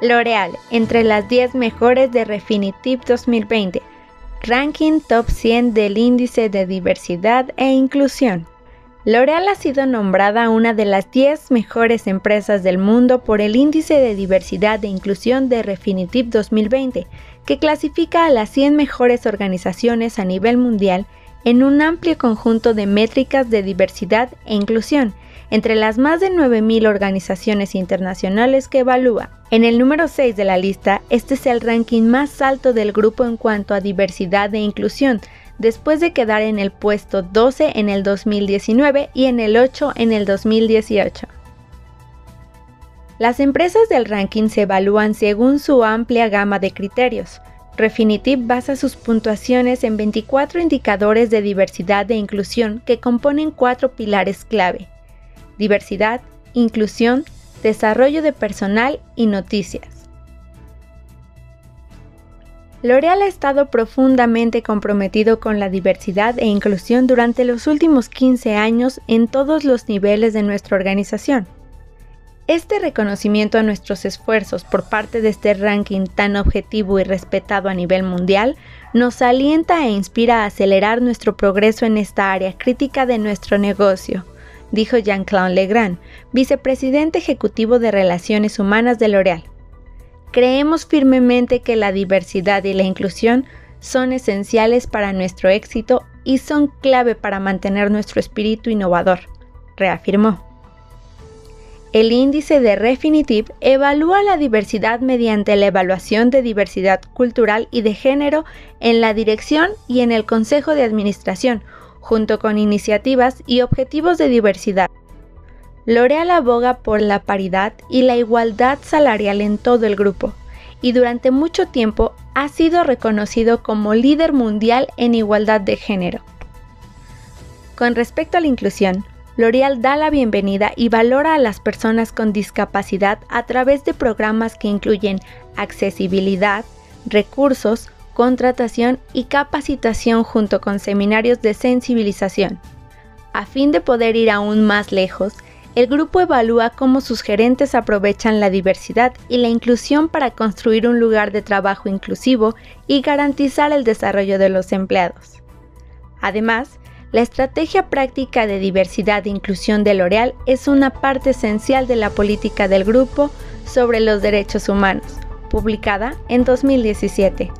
L'Oreal, entre las 10 mejores de Refinitiv 2020. Ranking Top 100 del Índice de Diversidad e Inclusión. L'Oreal ha sido nombrada una de las 10 mejores empresas del mundo por el Índice de Diversidad e Inclusión de Refinitiv 2020, que clasifica a las 100 mejores organizaciones a nivel mundial en un amplio conjunto de métricas de diversidad e inclusión, entre las más de 9.000 organizaciones internacionales que evalúa. En el número 6 de la lista, este es el ranking más alto del grupo en cuanto a diversidad e inclusión, después de quedar en el puesto 12 en el 2019 y en el 8 en el 2018. Las empresas del ranking se evalúan según su amplia gama de criterios. Refinitiv basa sus puntuaciones en 24 indicadores de diversidad e inclusión que componen cuatro pilares clave diversidad, inclusión, desarrollo de personal y noticias. L'Oreal ha estado profundamente comprometido con la diversidad e inclusión durante los últimos 15 años en todos los niveles de nuestra organización. Este reconocimiento a nuestros esfuerzos por parte de este ranking tan objetivo y respetado a nivel mundial nos alienta e inspira a acelerar nuestro progreso en esta área crítica de nuestro negocio dijo Jean-Claude Legrand, vicepresidente ejecutivo de Relaciones Humanas de L'Oréal. Creemos firmemente que la diversidad y la inclusión son esenciales para nuestro éxito y son clave para mantener nuestro espíritu innovador, reafirmó. El índice de Refinitiv evalúa la diversidad mediante la evaluación de diversidad cultural y de género en la dirección y en el Consejo de Administración, junto con iniciativas y objetivos de diversidad. L'Oreal aboga por la paridad y la igualdad salarial en todo el grupo, y durante mucho tiempo ha sido reconocido como líder mundial en igualdad de género. Con respecto a la inclusión, L'Oreal da la bienvenida y valora a las personas con discapacidad a través de programas que incluyen accesibilidad, recursos, contratación y capacitación junto con seminarios de sensibilización. A fin de poder ir aún más lejos, el grupo evalúa cómo sus gerentes aprovechan la diversidad y la inclusión para construir un lugar de trabajo inclusivo y garantizar el desarrollo de los empleados. Además, la estrategia práctica de diversidad e inclusión de L'Oreal es una parte esencial de la política del grupo sobre los derechos humanos, publicada en 2017.